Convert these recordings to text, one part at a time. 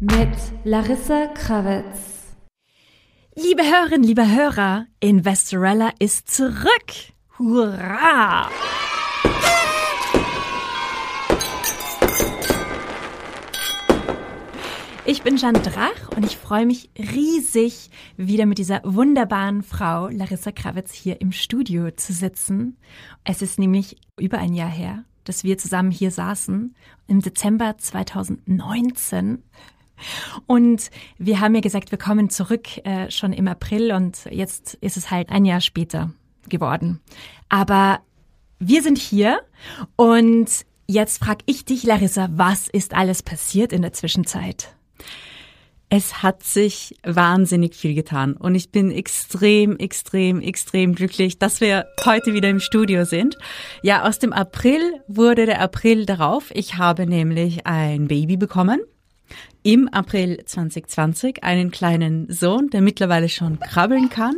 Mit Larissa Krawitz. Liebe Hörerinnen, liebe Hörer, Investorella ist zurück. Hurra! Ich bin Jeanne Drach und ich freue mich riesig, wieder mit dieser wunderbaren Frau Larissa Krawitz hier im Studio zu sitzen. Es ist nämlich über ein Jahr her, dass wir zusammen hier saßen, im Dezember 2019. Und wir haben ja gesagt, wir kommen zurück äh, schon im April und jetzt ist es halt ein Jahr später geworden. Aber wir sind hier und jetzt frag ich dich, Larissa, was ist alles passiert in der Zwischenzeit? Es hat sich wahnsinnig viel getan und ich bin extrem, extrem, extrem glücklich, dass wir heute wieder im Studio sind. Ja, aus dem April wurde der April darauf. Ich habe nämlich ein Baby bekommen. Im April 2020 einen kleinen Sohn, der mittlerweile schon krabbeln kann.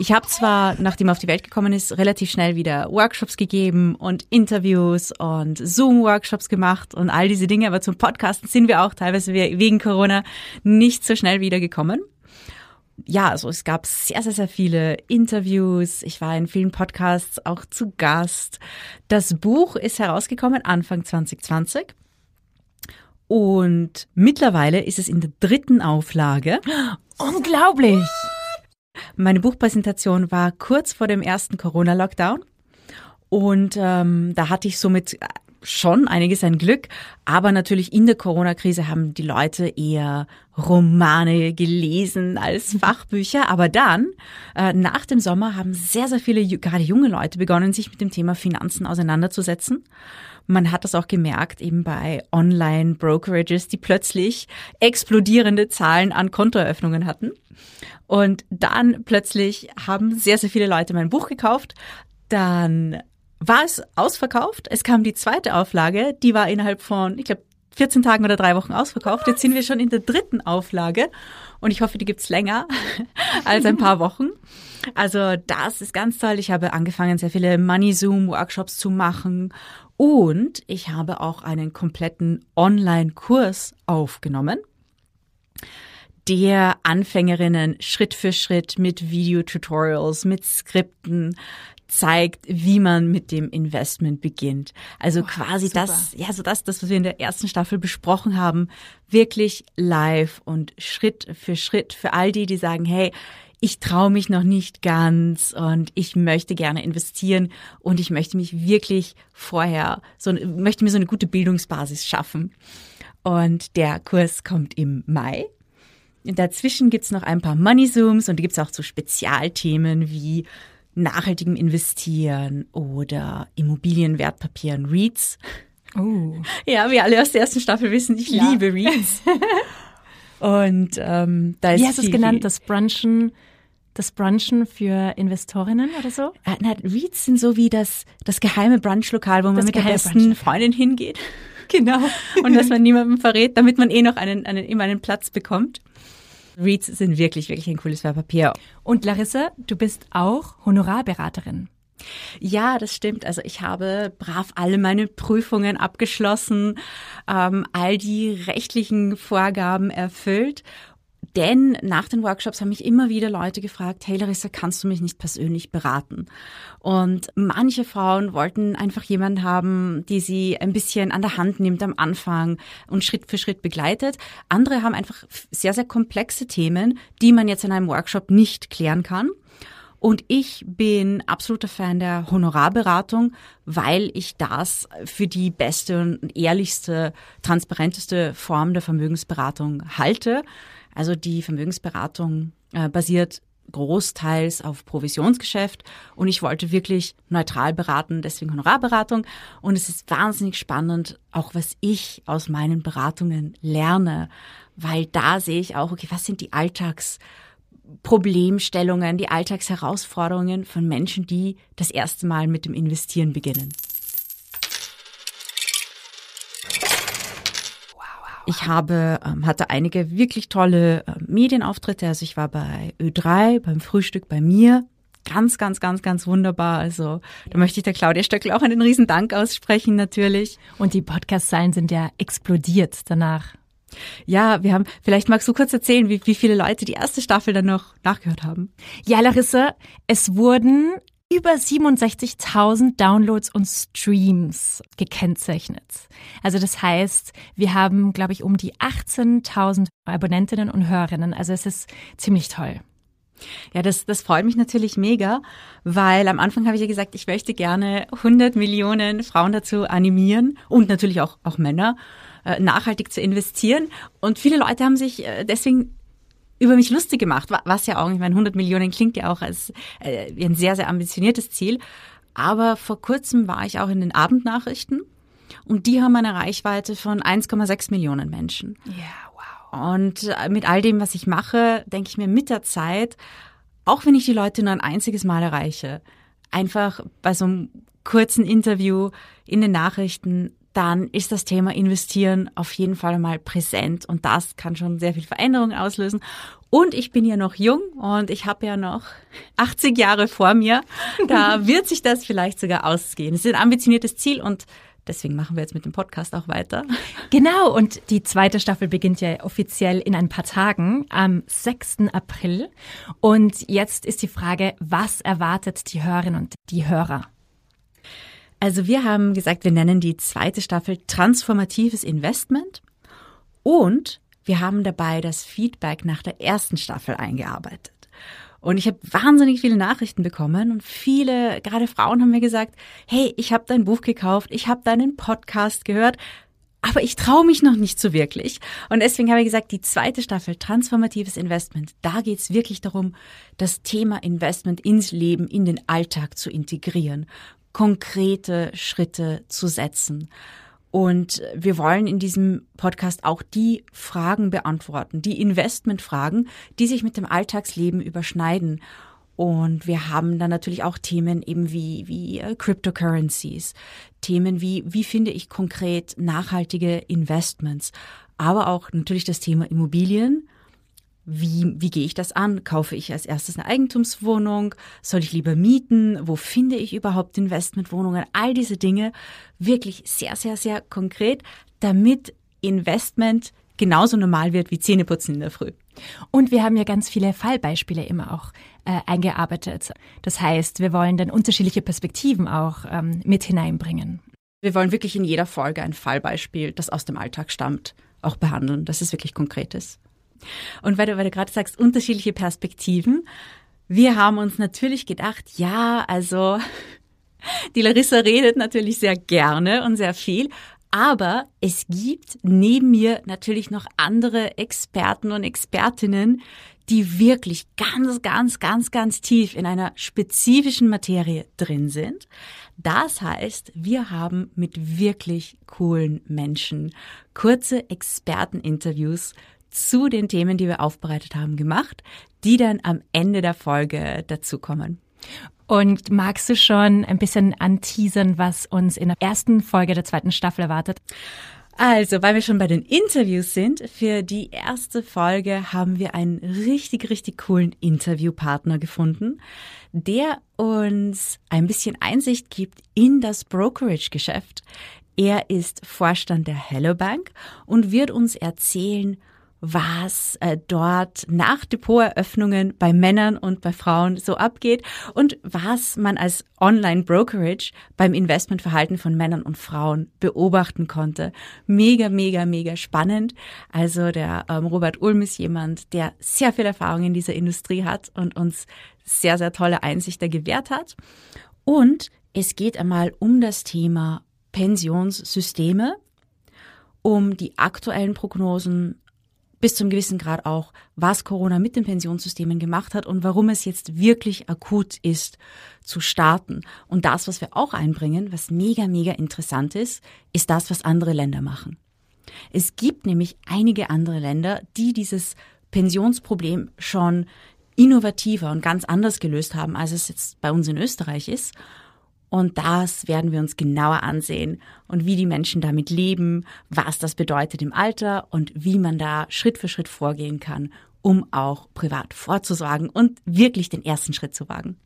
Ich habe zwar, nachdem er auf die Welt gekommen ist, relativ schnell wieder Workshops gegeben und Interviews und Zoom-Workshops gemacht und all diese Dinge, aber zum Podcasten sind wir auch teilweise wegen Corona nicht so schnell wiedergekommen. Ja, also es gab sehr, sehr, sehr viele Interviews. Ich war in vielen Podcasts auch zu Gast. Das Buch ist herausgekommen Anfang 2020. Und mittlerweile ist es in der dritten Auflage. Unglaublich! Meine Buchpräsentation war kurz vor dem ersten Corona-Lockdown und ähm, da hatte ich somit schon einiges an Glück, aber natürlich in der Corona-Krise haben die Leute eher Romane gelesen als Fachbücher. Aber dann, äh, nach dem Sommer, haben sehr, sehr viele, gerade junge Leute, begonnen, sich mit dem Thema Finanzen auseinanderzusetzen. Man hat das auch gemerkt eben bei Online-Brokerages, die plötzlich explodierende Zahlen an Kontoeröffnungen hatten. Und dann plötzlich haben sehr, sehr viele Leute mein Buch gekauft. Dann war es ausverkauft. Es kam die zweite Auflage, die war innerhalb von, ich glaube, 14 Tagen oder drei Wochen ausverkauft. Jetzt sind wir schon in der dritten Auflage und ich hoffe, die gibt's länger als ein paar Wochen. Also das ist ganz toll. Ich habe angefangen, sehr viele Money Zoom Workshops zu machen und ich habe auch einen kompletten Online-Kurs aufgenommen der Anfängerinnen Schritt für Schritt mit Videotutorials, mit Skripten zeigt, wie man mit dem Investment beginnt. Also oh, quasi super. das, ja, so das, das, was wir in der ersten Staffel besprochen haben, wirklich live und Schritt für Schritt für all die, die sagen, hey, ich traue mich noch nicht ganz und ich möchte gerne investieren und ich möchte mich wirklich vorher so möchte mir so eine gute Bildungsbasis schaffen. Und der Kurs kommt im Mai Dazwischen gibt's noch ein paar Money Zooms und die gibt's auch zu Spezialthemen wie nachhaltigem Investieren oder Immobilienwertpapieren, REITs. Oh. Ja, wir alle aus der ersten Staffel wissen, ich ja. liebe REITs. und ähm, da ist Wie hast du es genannt? Das Brunchen das Brunchen für Investorinnen oder so? Äh, na, REITs sind so wie das, das geheime Brunchlokal, wo man das mit der besten Freundin hingeht. Genau. Und dass man niemandem verrät, damit man eh noch einen, einen, immer einen Platz bekommt. Reads sind wirklich, wirklich ein cooles Wertpapier. Und Larissa, du bist auch Honorarberaterin. Ja, das stimmt. Also ich habe brav alle meine Prüfungen abgeschlossen, ähm, all die rechtlichen Vorgaben erfüllt denn nach den Workshops haben mich immer wieder Leute gefragt, hey Larissa, kannst du mich nicht persönlich beraten? Und manche Frauen wollten einfach jemanden haben, die sie ein bisschen an der Hand nimmt am Anfang und Schritt für Schritt begleitet. Andere haben einfach sehr, sehr komplexe Themen, die man jetzt in einem Workshop nicht klären kann. Und ich bin absoluter Fan der Honorarberatung, weil ich das für die beste und ehrlichste, transparenteste Form der Vermögensberatung halte. Also die Vermögensberatung äh, basiert großteils auf Provisionsgeschäft und ich wollte wirklich neutral beraten, deswegen Honorarberatung. Und es ist wahnsinnig spannend, auch was ich aus meinen Beratungen lerne, weil da sehe ich auch, okay, was sind die Alltagsproblemstellungen, die Alltagsherausforderungen von Menschen, die das erste Mal mit dem Investieren beginnen. Ich habe, ähm, hatte einige wirklich tolle äh, Medienauftritte. Also ich war bei Ö3, beim Frühstück bei mir. Ganz, ganz, ganz, ganz wunderbar. Also da möchte ich der Claudia Stöckel auch einen riesen Dank aussprechen natürlich. Und die Podcast-Zahlen sind ja explodiert danach. Ja, wir haben, vielleicht magst du kurz erzählen, wie, wie viele Leute die erste Staffel dann noch nachgehört haben. Ja, Larissa, es wurden über 67.000 Downloads und Streams gekennzeichnet. Also das heißt, wir haben, glaube ich, um die 18.000 Abonnentinnen und Hörerinnen. Also es ist ziemlich toll. Ja, das, das freut mich natürlich mega, weil am Anfang habe ich ja gesagt, ich möchte gerne 100 Millionen Frauen dazu animieren und natürlich auch, auch Männer, äh, nachhaltig zu investieren. Und viele Leute haben sich äh, deswegen über mich lustig gemacht, was ja auch, ich meine, 100 Millionen klingt ja auch als äh, ein sehr, sehr ambitioniertes Ziel. Aber vor kurzem war ich auch in den Abendnachrichten und die haben eine Reichweite von 1,6 Millionen Menschen. Ja, und äh, mit all dem, was ich mache, denke ich mir mit der Zeit, auch wenn ich die Leute nur ein einziges Mal erreiche, einfach bei so einem kurzen Interview in den Nachrichten, dann ist das Thema Investieren auf jeden Fall mal präsent und das kann schon sehr viel Veränderung auslösen. Und ich bin ja noch jung und ich habe ja noch 80 Jahre vor mir. Da wird sich das vielleicht sogar ausgehen. Es ist ein ambitioniertes Ziel und Deswegen machen wir jetzt mit dem Podcast auch weiter. Genau, und die zweite Staffel beginnt ja offiziell in ein paar Tagen, am 6. April. Und jetzt ist die Frage, was erwartet die Hörerinnen und die Hörer? Also wir haben gesagt, wir nennen die zweite Staffel transformatives Investment und wir haben dabei das Feedback nach der ersten Staffel eingearbeitet. Und ich habe wahnsinnig viele Nachrichten bekommen und viele, gerade Frauen haben mir gesagt, hey, ich habe dein Buch gekauft, ich habe deinen Podcast gehört, aber ich traue mich noch nicht so wirklich. Und deswegen habe ich gesagt, die zweite Staffel Transformatives Investment, da geht es wirklich darum, das Thema Investment ins Leben, in den Alltag zu integrieren, konkrete Schritte zu setzen. Und wir wollen in diesem Podcast auch die Fragen beantworten, die Investmentfragen, die sich mit dem Alltagsleben überschneiden. Und wir haben dann natürlich auch Themen eben wie, wie äh, Cryptocurrencies, Themen wie, wie finde ich konkret nachhaltige Investments, aber auch natürlich das Thema Immobilien wie, wie gehe ich das an? Kaufe ich als erstes eine Eigentumswohnung? Soll ich lieber mieten? Wo finde ich überhaupt Investmentwohnungen? All diese Dinge wirklich sehr, sehr, sehr konkret, damit Investment genauso normal wird wie Zähneputzen in der Früh. Und wir haben ja ganz viele Fallbeispiele immer auch äh, eingearbeitet. Das heißt, wir wollen dann unterschiedliche Perspektiven auch ähm, mit hineinbringen. Wir wollen wirklich in jeder Folge ein Fallbeispiel, das aus dem Alltag stammt, auch behandeln, dass es wirklich konkret ist. Und weil du, weil du gerade sagst, unterschiedliche Perspektiven. Wir haben uns natürlich gedacht, ja, also die Larissa redet natürlich sehr gerne und sehr viel, aber es gibt neben mir natürlich noch andere Experten und Expertinnen, die wirklich ganz, ganz, ganz, ganz tief in einer spezifischen Materie drin sind. Das heißt, wir haben mit wirklich coolen Menschen kurze Experteninterviews zu den Themen, die wir aufbereitet haben, gemacht, die dann am Ende der Folge dazukommen. Und magst du schon ein bisschen anteasern, was uns in der ersten Folge der zweiten Staffel erwartet? Also, weil wir schon bei den Interviews sind, für die erste Folge haben wir einen richtig, richtig coolen Interviewpartner gefunden, der uns ein bisschen Einsicht gibt in das Brokerage-Geschäft. Er ist Vorstand der Hello Bank und wird uns erzählen, was äh, dort nach Depoteröffnungen bei Männern und bei Frauen so abgeht und was man als Online-Brokerage beim Investmentverhalten von Männern und Frauen beobachten konnte. Mega, mega, mega spannend. Also der ähm, Robert Ulm ist jemand, der sehr viel Erfahrung in dieser Industrie hat und uns sehr, sehr tolle Einsichter gewährt hat. Und es geht einmal um das Thema Pensionssysteme, um die aktuellen Prognosen bis zum gewissen Grad auch, was Corona mit den Pensionssystemen gemacht hat und warum es jetzt wirklich akut ist zu starten. Und das, was wir auch einbringen, was mega, mega interessant ist, ist das, was andere Länder machen. Es gibt nämlich einige andere Länder, die dieses Pensionsproblem schon innovativer und ganz anders gelöst haben, als es jetzt bei uns in Österreich ist. Und das werden wir uns genauer ansehen und wie die Menschen damit leben, was das bedeutet im Alter und wie man da Schritt für Schritt vorgehen kann, um auch privat vorzusorgen und wirklich den ersten Schritt zu wagen.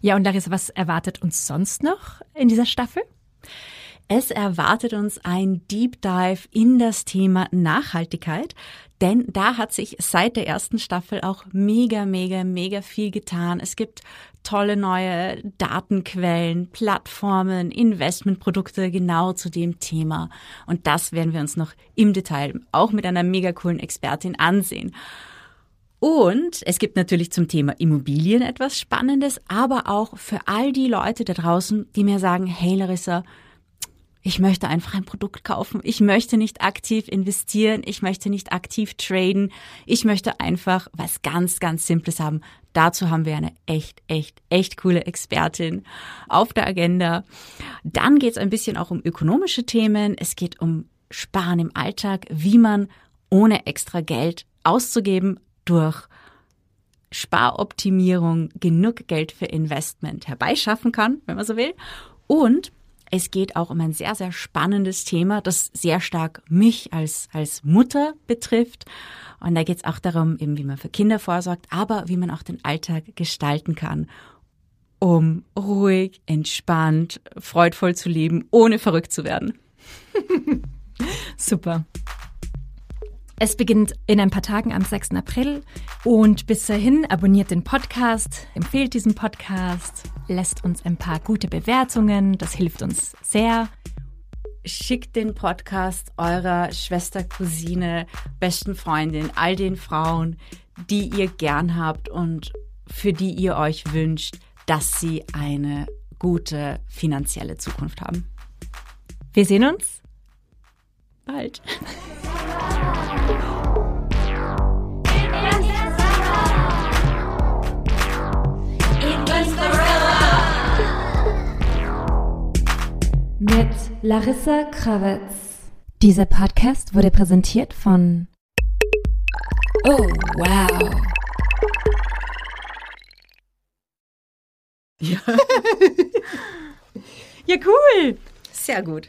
Ja, und Larissa, was erwartet uns sonst noch in dieser Staffel? Es erwartet uns ein Deep Dive in das Thema Nachhaltigkeit, denn da hat sich seit der ersten Staffel auch mega, mega, mega viel getan. Es gibt tolle neue Datenquellen, Plattformen, Investmentprodukte genau zu dem Thema. Und das werden wir uns noch im Detail auch mit einer mega coolen Expertin ansehen. Und es gibt natürlich zum Thema Immobilien etwas Spannendes, aber auch für all die Leute da draußen, die mir sagen, hey Larissa, ich möchte einfach ein Produkt kaufen. Ich möchte nicht aktiv investieren. Ich möchte nicht aktiv traden. Ich möchte einfach was ganz, ganz Simples haben. Dazu haben wir eine echt, echt, echt coole Expertin auf der Agenda. Dann geht es ein bisschen auch um ökonomische Themen. Es geht um Sparen im Alltag, wie man ohne extra Geld auszugeben durch Sparoptimierung genug Geld für Investment herbeischaffen kann, wenn man so will. Und es geht auch um ein sehr, sehr spannendes Thema, das sehr stark mich als, als Mutter betrifft. Und da geht es auch darum, eben wie man für Kinder vorsorgt, aber wie man auch den Alltag gestalten kann, um ruhig, entspannt, freudvoll zu leben, ohne verrückt zu werden. Super. Es beginnt in ein paar Tagen am 6. April und bis dahin abonniert den Podcast, empfehlt diesen Podcast, lässt uns ein paar gute Bewertungen, das hilft uns sehr. Schickt den Podcast eurer Schwester, Cousine, besten Freundin, all den Frauen, die ihr gern habt und für die ihr euch wünscht, dass sie eine gute finanzielle Zukunft haben. Wir sehen uns bald. Mit Larissa Krawitz. Dieser Podcast wurde präsentiert von Oh, wow. Ja. ja, cool. Sehr gut.